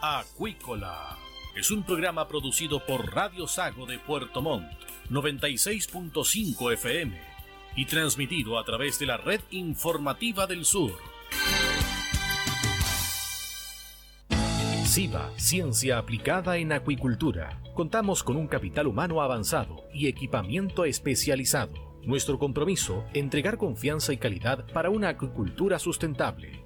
Acuícola es un programa producido por Radio Sago de Puerto Montt, 96.5 FM y transmitido a través de la red informativa del sur. SIBA, Ciencia Aplicada en Acuicultura. Contamos con un capital humano avanzado y equipamiento especializado. Nuestro compromiso, entregar confianza y calidad para una acuicultura sustentable.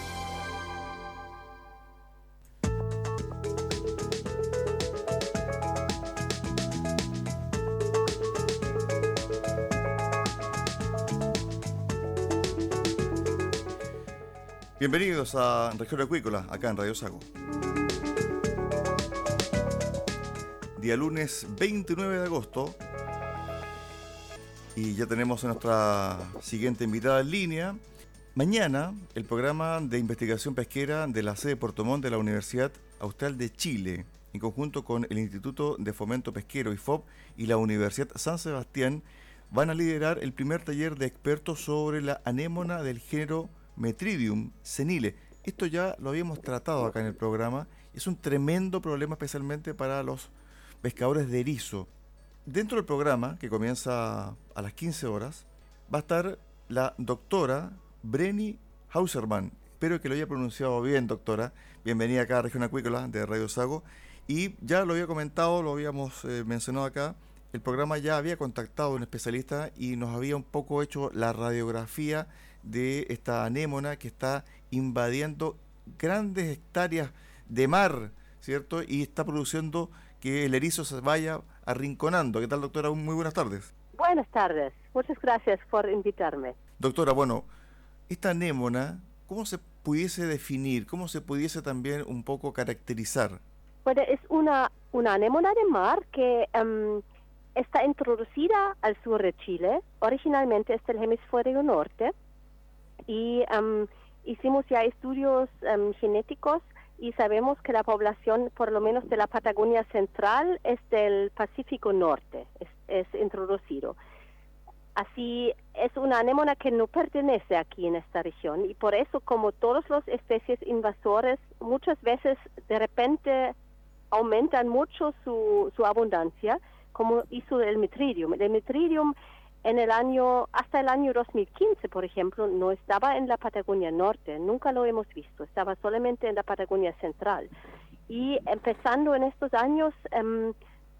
Bienvenidos a Región Acuícola, acá en Radio Sago. Día lunes 29 de agosto. Y ya tenemos a nuestra siguiente invitada en línea. Mañana, el programa de investigación pesquera de la sede de Puerto Montt de la Universidad Austral de Chile, en conjunto con el Instituto de Fomento Pesquero IFOP y la Universidad San Sebastián, van a liderar el primer taller de expertos sobre la anémona del género Metridium senile. Esto ya lo habíamos tratado acá en el programa. Es un tremendo problema especialmente para los pescadores de erizo. Dentro del programa, que comienza a las 15 horas, va a estar la doctora Brenny Hauserman. Espero que lo haya pronunciado bien, doctora. Bienvenida acá a Región Acuícola de Radio Sago. Y ya lo había comentado, lo habíamos eh, mencionado acá, el programa ya había contactado a un especialista y nos había un poco hecho la radiografía de esta anémona que está invadiendo grandes hectáreas de mar, ¿cierto? Y está produciendo que el erizo se vaya arrinconando. ¿Qué tal, doctora? Muy buenas tardes. Buenas tardes. Muchas gracias por invitarme. Doctora, bueno, esta anémona, ¿cómo se pudiese definir? ¿Cómo se pudiese también un poco caracterizar? Bueno, es una, una anémona de mar que em, está introducida al sur de Chile. Originalmente es del hemisferio norte y hicimos ya estudios genéticos y sabemos que la población, por lo menos de la Patagonia Central, es del Pacífico Norte, es, introducido. Así es una anémona que no pertenece aquí en esta región y por eso, como todas las especies invasores, muchas veces de repente aumentan mucho su, su abundancia, como hizo el metridium. El metridium en el año, hasta el año 2015, por ejemplo, no estaba en la Patagonia Norte, nunca lo hemos visto, estaba solamente en la Patagonia Central. Y empezando en estos años, em,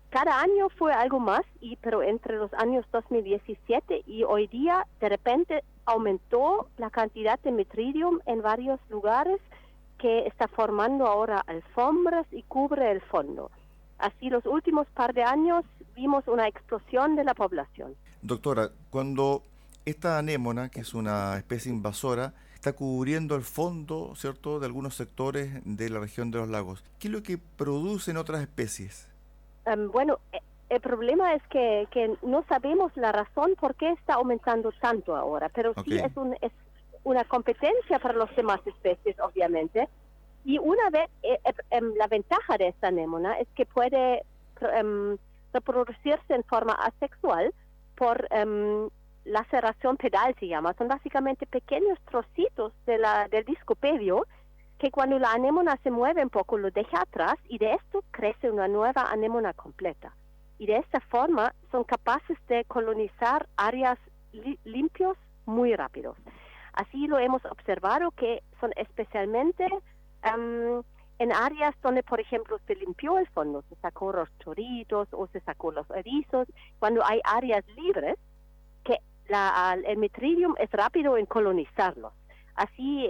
cada año fue algo más, y, pero entre los años 2017 y hoy día, de repente aumentó la cantidad de metridium en varios lugares que está formando ahora alfombras y cubre el fondo. Así los últimos par de años vimos una explosión de la población. Doctora, cuando esta anémona, que es una especie invasora, está cubriendo el fondo, ¿cierto?, de algunos sectores de la región de los lagos. ¿Qué es lo que producen otras especies? Em, bueno, e, el problema es que, que, no sabemos la razón por qué está aumentando tanto ahora, pero sí es, un, es una competencia para las demás especies, obviamente. Y una vez, eh, eh, em, la ventaja de esta anémona es que puede em, reproducirse en forma asexual, por um, laceración pedal se llama. Son básicamente pequeños trocitos de la, del discopedio que cuando la anémona se mueve un poco lo deja atrás y de esto crece una nueva anémona completa. Y de esta forma son capaces de colonizar áreas limpios muy rápidos. Así lo hemos observado que son especialmente en áreas donde, por ejemplo, se limpió el fondo, se sacó los choritos o se sacó los erizos, cuando hay áreas libres, que el metridium es rápido en colonizarlos. Así,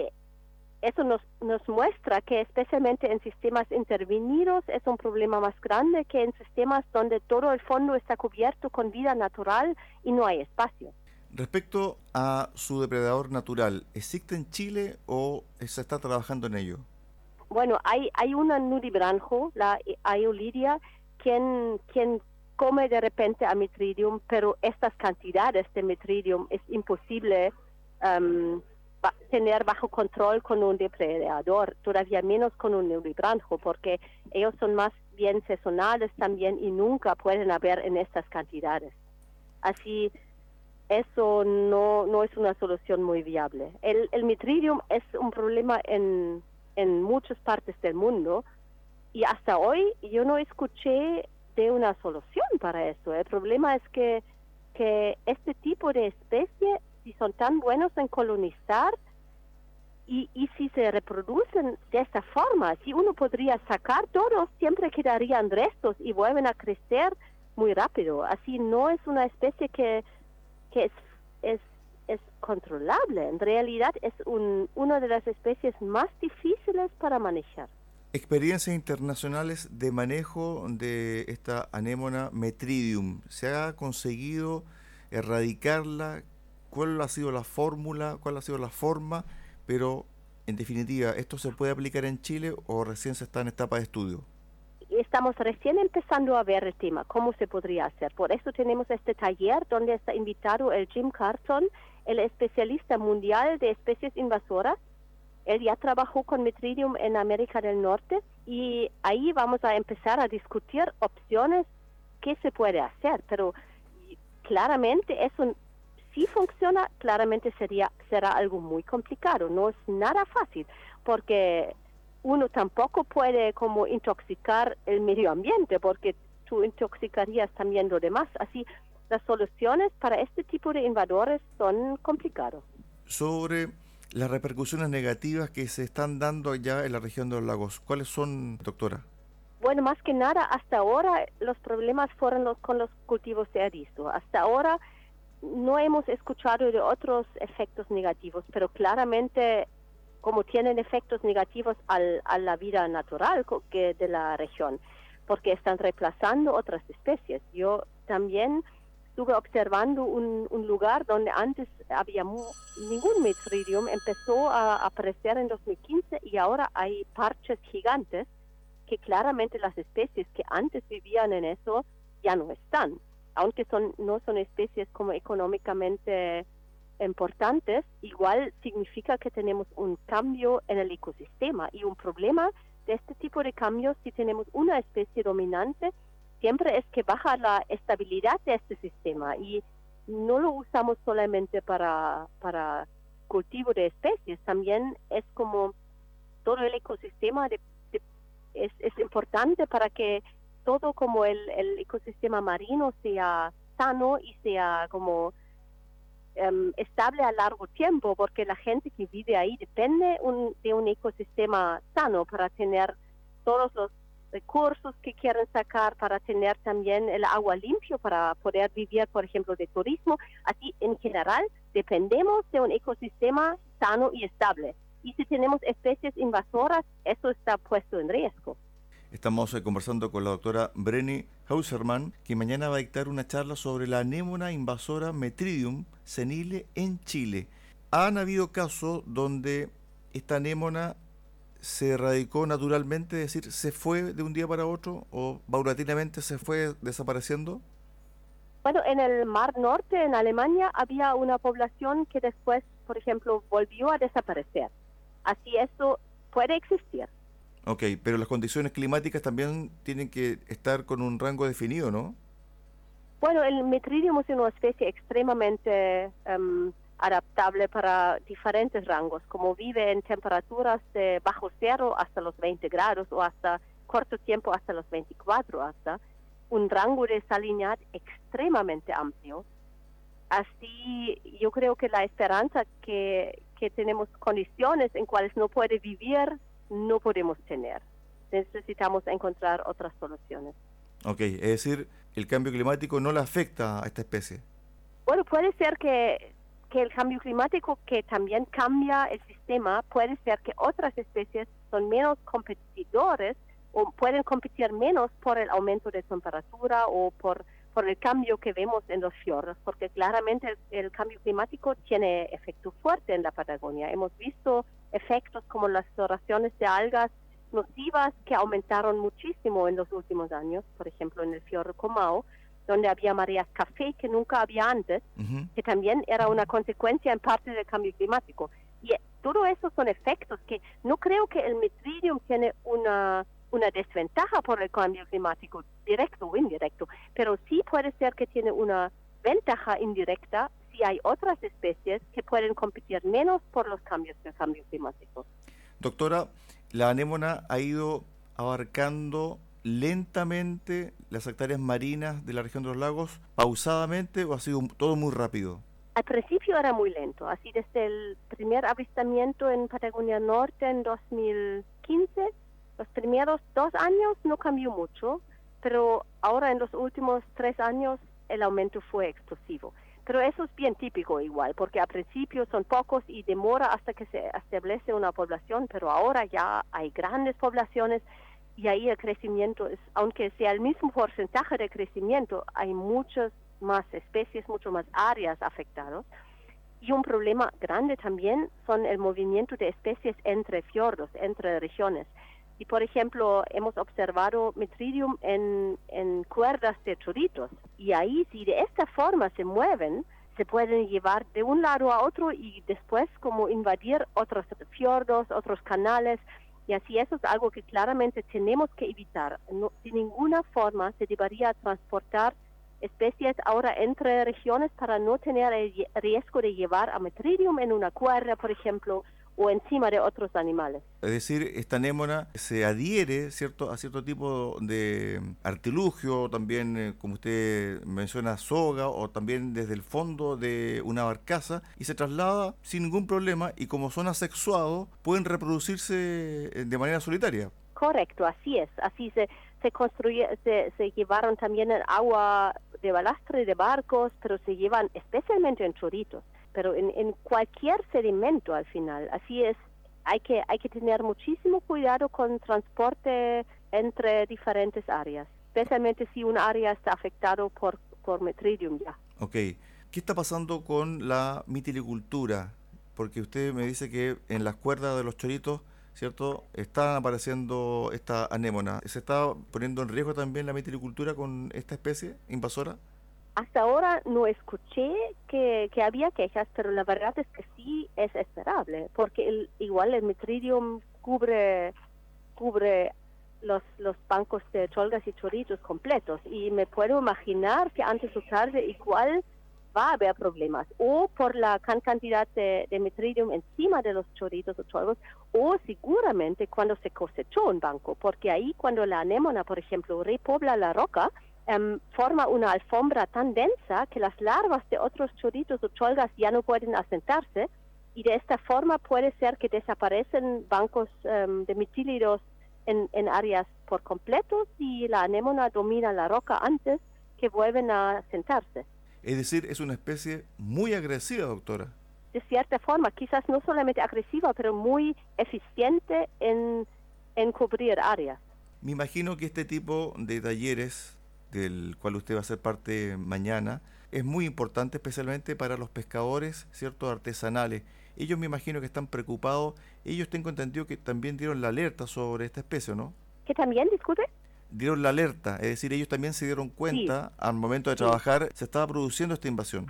eso nos, nos muestra que especialmente en sistemas intervenidos es un problema más grande que en sistemas donde todo el fondo está cubierto con vida natural y no hay espacio. Respecto a su depredador natural, ¿existe en Chile o se está trabajando en ello? Bueno, hay, hay una nudibranjo, la Aeolidia, quien, quien come de repente a Mitridium, pero estas cantidades de Mitridium es imposible um, tener bajo control con un depredador, todavía menos con un nudibranjo, porque ellos son más bien sazonales también y nunca pueden haber en estas cantidades. Así, eso no, no es una solución muy viable. El, el mitridium es un problema en, en muchas partes del mundo y hasta hoy yo no escuché de una solución para eso. El problema es que, que este tipo de especie, si son tan buenos en colonizar y, y si se reproducen de esta forma, si uno podría sacar todos, siempre quedarían restos y vuelven a crecer muy rápido. Así no es una especie que que es controlable. En realidad es un, una de las especies más difíciles para manejar. Experiencias internacionales de manejo de esta anémona metridium. ¿Se ha conseguido erradicarla? ¿Cuál ha sido la fórmula? ¿Cuál ha sido la forma? Pero, en definitiva, ¿esto se puede aplicar en Chile o recién se está en etapa de estudio? estamos recién empezando a ver el tema, cómo se podría hacer. Por eso tenemos este taller donde está invitado el Jim Carson, el especialista mundial de especies invasoras. Él ya trabajó con Metridium en América del Norte y ahí vamos a empezar a discutir opciones que se puede hacer. Pero claramente eso si funciona, claramente sería será algo muy complicado. No es nada fácil porque uno tampoco puede como intoxicar el medio ambiente porque tú intoxicarías también lo demás. Así, las soluciones para este tipo de invadores son complicadas. Sobre las repercusiones negativas que se están dando allá en la región de los lagos, ¿cuáles son, doctora? Bueno, más que nada, hasta ahora los problemas fueron los, con los cultivos de erizo. Hasta ahora no hemos escuchado de otros efectos negativos, pero claramente como tienen efectos negativos al, a la vida natural que de la región, porque están reemplazando otras especies. Yo también estuve observando un, lugar donde antes había ningún metridium, empezó a aparecer en 2015 y ahora hay parches gigantes que claramente las especies que antes vivían en eso ya no están, aunque son no son especies como económicamente importantes, igual significa que tenemos un cambio en el ecosistema y un problema de este tipo de cambios si tenemos una especie dominante siempre es que baja la estabilidad de este sistema y no lo usamos solamente para, para cultivo de especies, también es como todo el ecosistema es, es importante para que todo como el, el ecosistema marino sea sano y sea como Em, estable a largo tiempo, porque la gente que vive ahí depende de un ecosistema sano para tener todos los recursos que quieren sacar, para tener también el agua limpio, para poder vivir, por ejemplo, de turismo. Así, en general, dependemos de un ecosistema sano y estable. Y si tenemos especies invasoras, eso está puesto en riesgo. Estamos eh, conversando con la doctora Brenny Hauserman, que mañana va a dictar una charla sobre la anémona invasora Metridium senile en Chile. Han habido casos donde esta anémona se erradicó naturalmente, es decir, se fue de un día para otro o paulatinamente se fue desapareciendo? Bueno, en el Mar Norte, en Alemania, había una población que después, por ejemplo, volvió a desaparecer. Así eso puede existir. Ok, pero las condiciones climáticas también tienen que estar con un rango definido, ¿no? Bueno, el metridium es una especie extremadamente em, adaptable para diferentes rangos, como vive en temperaturas de bajo cero hasta los 20 grados o hasta corto tiempo hasta los 24, hasta un rango de salinidad extremadamente amplio. Así, yo creo que la esperanza que, que tenemos condiciones en cuales no puede vivir no podemos tener. Necesitamos encontrar otras soluciones. Ok, es decir, el cambio climático no le afecta a esta especie. Bueno, puede ser que, que el cambio climático que también cambia el sistema, puede ser que otras especies son menos competidores o pueden competir menos por el aumento de temperatura o por, por el cambio que vemos en los fiordos, porque claramente el, cambio climático tiene efecto fuerte en la Patagonia. Hemos visto efectos como las floraciones de algas nocivas que aumentaron muchísimo en los últimos años, por ejemplo en el fiordo Comao, donde había mareas café que nunca había antes, que también era una consecuencia en parte del cambio climático. Y todo eso son efectos que no creo que el metridium tiene una, una desventaja por el cambio climático, directo o indirecto, pero sí puede ser que tiene una ventaja indirecta si hay otras especies que pueden competir menos por los cambios del cambio climático. Doctora, la anémona ha ido abarcando lentamente las hectáreas marinas de la región de los lagos, pausadamente o ha sido todo muy rápido? Al principio era muy lento, así desde el primer avistamiento en Patagonia Norte en 2015, los primeros dos años no cambió mucho, pero ahora en los últimos tres años el aumento fue explosivo. Pero eso es bien típico igual, porque al principio son pocos y demora hasta que se establece una población, pero ahora ya hay grandes poblaciones y ahí el crecimiento es, aunque sea el mismo porcentaje de crecimiento, hay muchas más especies, mucho más áreas afectadas. Y un problema grande también son el movimiento de especies entre fiordos, entre regiones. Y por ejemplo, hemos observado metridium en, en cuerdas de choritos. Y ahí, si de esta forma se mueven, se pueden llevar de un lado a otro y después como invadir otros fiordos, otros canales. Y así eso es algo que claramente tenemos que evitar. No, de ninguna forma se debería transportar especies ahora entre regiones para no tener el riesgo de llevar a metridium en una cuerda, por ejemplo, o encima de otros animales. Es decir, esta anémona se adhiere cierto, a cierto tipo de artilugio, también, eh, como usted menciona, soga o también desde el fondo de una barcaza y se traslada sin ningún problema y como son asexuados pueden reproducirse eh, de manera solitaria. Correcto, así es. Así se, se, construye, se, se llevaron también el agua de balastre de barcos, pero se llevan especialmente en choritos pero en, en cualquier sedimento al final. Así es, hay que, hay que tener muchísimo cuidado con transporte entre diferentes áreas, especialmente si un área está afectado por, por metridium ya. Ok. ¿Qué está pasando con la mitilicultura? Porque usted me dice que en las cuerdas de los choritos, ¿cierto? Están apareciendo esta anémona. ¿Se está poniendo en riesgo también la mitilicultura con esta especie invasora? Hasta ahora no escuché que, había quejas, pero la verdad es que sí es esperable, porque el, igual el metridium cubre, cubre los, los bancos de cholgas y choritos completos. Y me puedo imaginar que antes o tarde igual va a haber problemas o por la cantidad de, de metridium encima de los choritos o cholgos o seguramente cuando se cosechó un banco, porque ahí cuando la anémona, por ejemplo, repobla la roca, Em, forma una alfombra tan densa que las larvas de otros choritos o cholgas ya no pueden asentarse y de esta forma puede ser que desaparecen bancos em, de mitílidos en, en, áreas por completo y la anémona domina la roca antes que vuelven a sentarse. Es decir, es una especie muy agresiva, doctora. De cierta forma, quizás no solamente agresiva, pero muy eficiente en, en cubrir áreas. Me imagino que este tipo de talleres del cual usted va a ser parte mañana, es muy importante especialmente para los pescadores, ciertos artesanales. Ellos me imagino que están preocupados. Ellos tengo entendido que también dieron la alerta sobre esta especie, ¿no? ¿Que también, discute? Dieron la alerta, es decir, ellos también se dieron cuenta al momento de trabajar, se estaba produciendo esta invasión.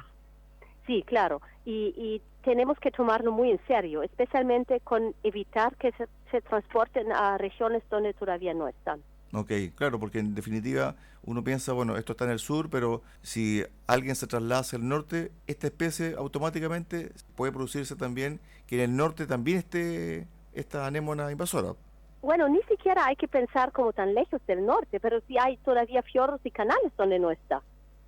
Sí, claro, y, tenemos que tomarlo muy en serio, especialmente con evitar que se transporten a regiones donde todavía no están. Ok, claro, porque en definitiva uno piensa, bueno, esto está en el sur, pero si alguien se traslada hacia el norte, esta especie automáticamente puede producirse también que en el norte también esté esta anémona invasora. Bueno, ni siquiera hay que pensar como tan lejos del norte, pero si hay todavía fiordos y canales donde no está.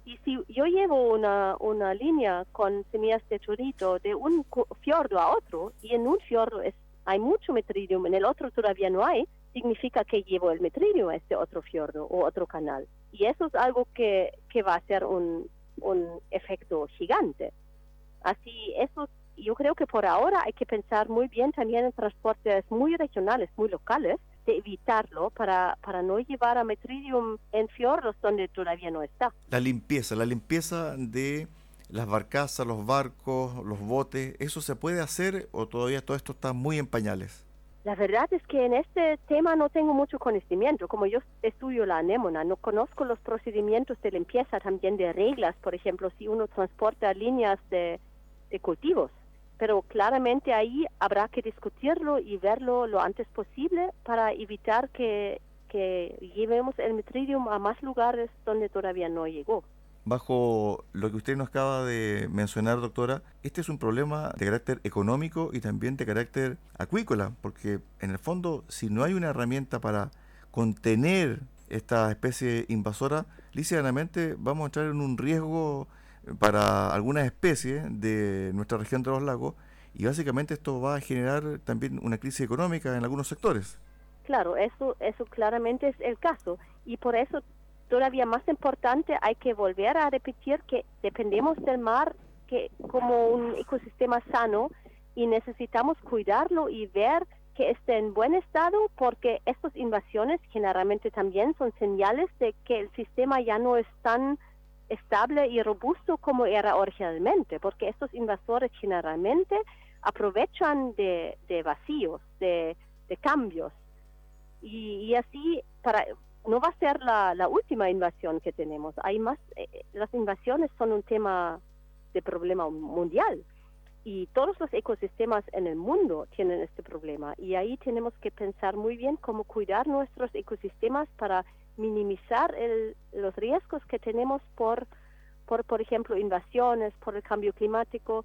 Y si yo llevo una, una línea con semillas de chorito de un fiordo a otro, y en un fiordo es, hay mucho metridium, en el otro todavía no hay, significa que llevo el metridio a este otro fiordo o otro canal. Y eso es algo que, que va a ser un, un efecto gigante. Así, eso yo creo que por ahora hay que pensar muy bien también en transportes muy regionales, muy locales, de evitarlo para, para no llevar a Metridium en fiordos donde todavía no está. La limpieza, la limpieza de las barcazas, los barcos, los botes, ¿eso se puede hacer o todavía todo esto está muy en pañales? La verdad es que en este tema no tengo mucho conocimiento. Como yo estudio la anémona, no conozco los procedimientos de limpieza, también de reglas, por ejemplo, si uno transporta líneas de, cultivos. Pero claramente ahí habrá que discutirlo y verlo lo antes posible para evitar que, que llevemos el metridium a más lugares donde todavía no llegó bajo lo que usted nos acaba de mencionar, doctora, este es un problema de carácter económico y también de carácter acuícola, porque en el fondo, si no hay una herramienta para contener esta especie invasora, lícitamente vamos a entrar en un riesgo para algunas especies de nuestra región de los lagos y básicamente esto va a generar también una crisis económica en algunos sectores. Claro, eso, eso claramente es el caso y por eso todavía más importante, hay que volver a repetir que dependemos del mar que como un ecosistema sano y necesitamos cuidarlo y ver que esté en buen estado porque estas invasiones generalmente también son señales de que el sistema ya no es tan estable y robusto como era originalmente, porque estos invasores generalmente aprovechan de, vacíos, de, cambios. Y, y, así, para, no va a ser la, última invasión que tenemos. Hay más, eh, eh, las invasiones son un tema de problema mundial y todos los ecosistemas en el mundo tienen este problema y ahí tenemos que pensar muy bien cómo cuidar nuestros ecosistemas para minimizar los riesgos que tenemos por, por, por ejemplo, invasiones, por el cambio climático.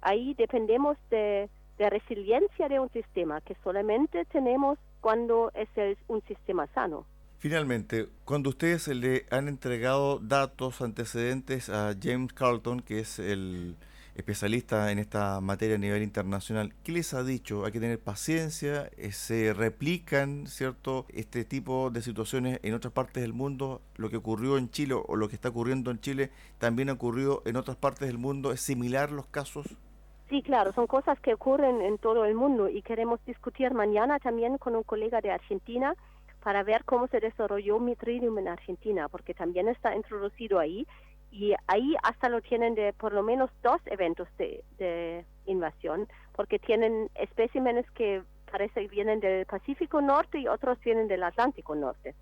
Ahí dependemos de, de resiliencia de un sistema que solamente tenemos cuando es un sistema sano. Finalmente, cuando ustedes le han entregado datos antecedentes a James Carlton, que es el especialista en esta materia a nivel internacional, ¿qué les ha dicho? Hay que tener paciencia, eh, se replican, ¿cierto?, este tipo de situaciones en otras partes del mundo, lo que ocurrió en Chile o lo que está ocurriendo en Chile también ha ocurrido en otras partes del mundo, ¿es similar los casos? Sí, claro, son cosas que ocurren en todo el mundo y queremos discutir mañana también con un colega de Argentina para ver cómo se desarrolló Mitridium en Argentina, porque también está introducido ahí y ahí hasta lo tienen de por lo menos dos eventos de, invasión, porque tienen especímenes que parece que vienen del Pacífico Norte y otros vienen del Atlántico Norte.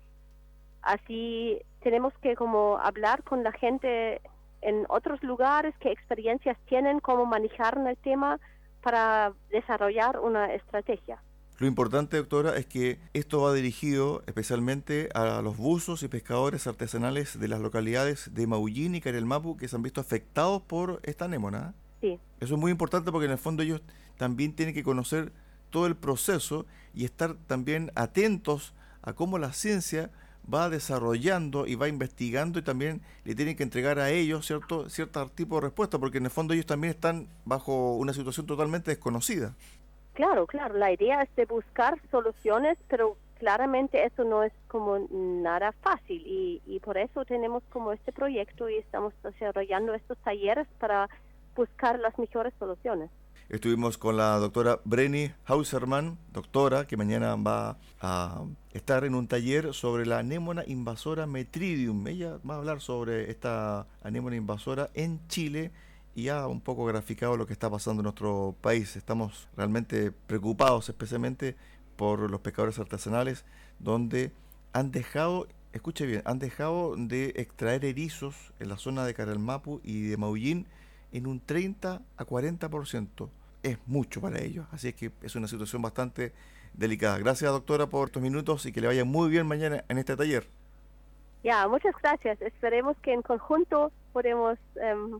Así tenemos que como hablar con la gente en otros lugares, qué experiencias tienen, cómo manejar el tema para desarrollar una estrategia. Lo importante, doctora, es que esto va dirigido especialmente a los buzos y pescadores artesanales de las localidades de Maullín y Carelmapu que se han visto afectados por esta anémona. Sí. Eso es muy importante porque en el fondo ellos también tienen que conocer todo el proceso y estar también atentos a cómo la ciencia va desarrollando y va investigando y también le tienen que entregar a ellos cierto cierto tipo de respuesta porque en el fondo ellos también están bajo una situación totalmente desconocida. Claro, claro, la idea es de buscar soluciones, pero claramente eso no es como nada fácil y, y por eso tenemos como este proyecto y estamos desarrollando estos talleres para buscar las mejores soluciones. Estuvimos con la doctora Brenny Hauserman, doctora, que mañana va a estar en un taller sobre la anémona invasora Metridium. Ella va a hablar sobre esta anémona invasora en Chile y ha un poco graficado lo que está pasando en nuestro país. Estamos realmente preocupados especialmente por los pescadores artesanales donde han dejado, escuche bien, han dejado de extraer erizos en la zona de Caralmapu y de Maullín en un 30 a 40%. Es mucho para ellos, así es que es una situación bastante delicada. Gracias doctora por estos minutos y que le vaya muy bien mañana en este taller. Ya, muchas gracias. Esperemos que en conjunto podemos... Em,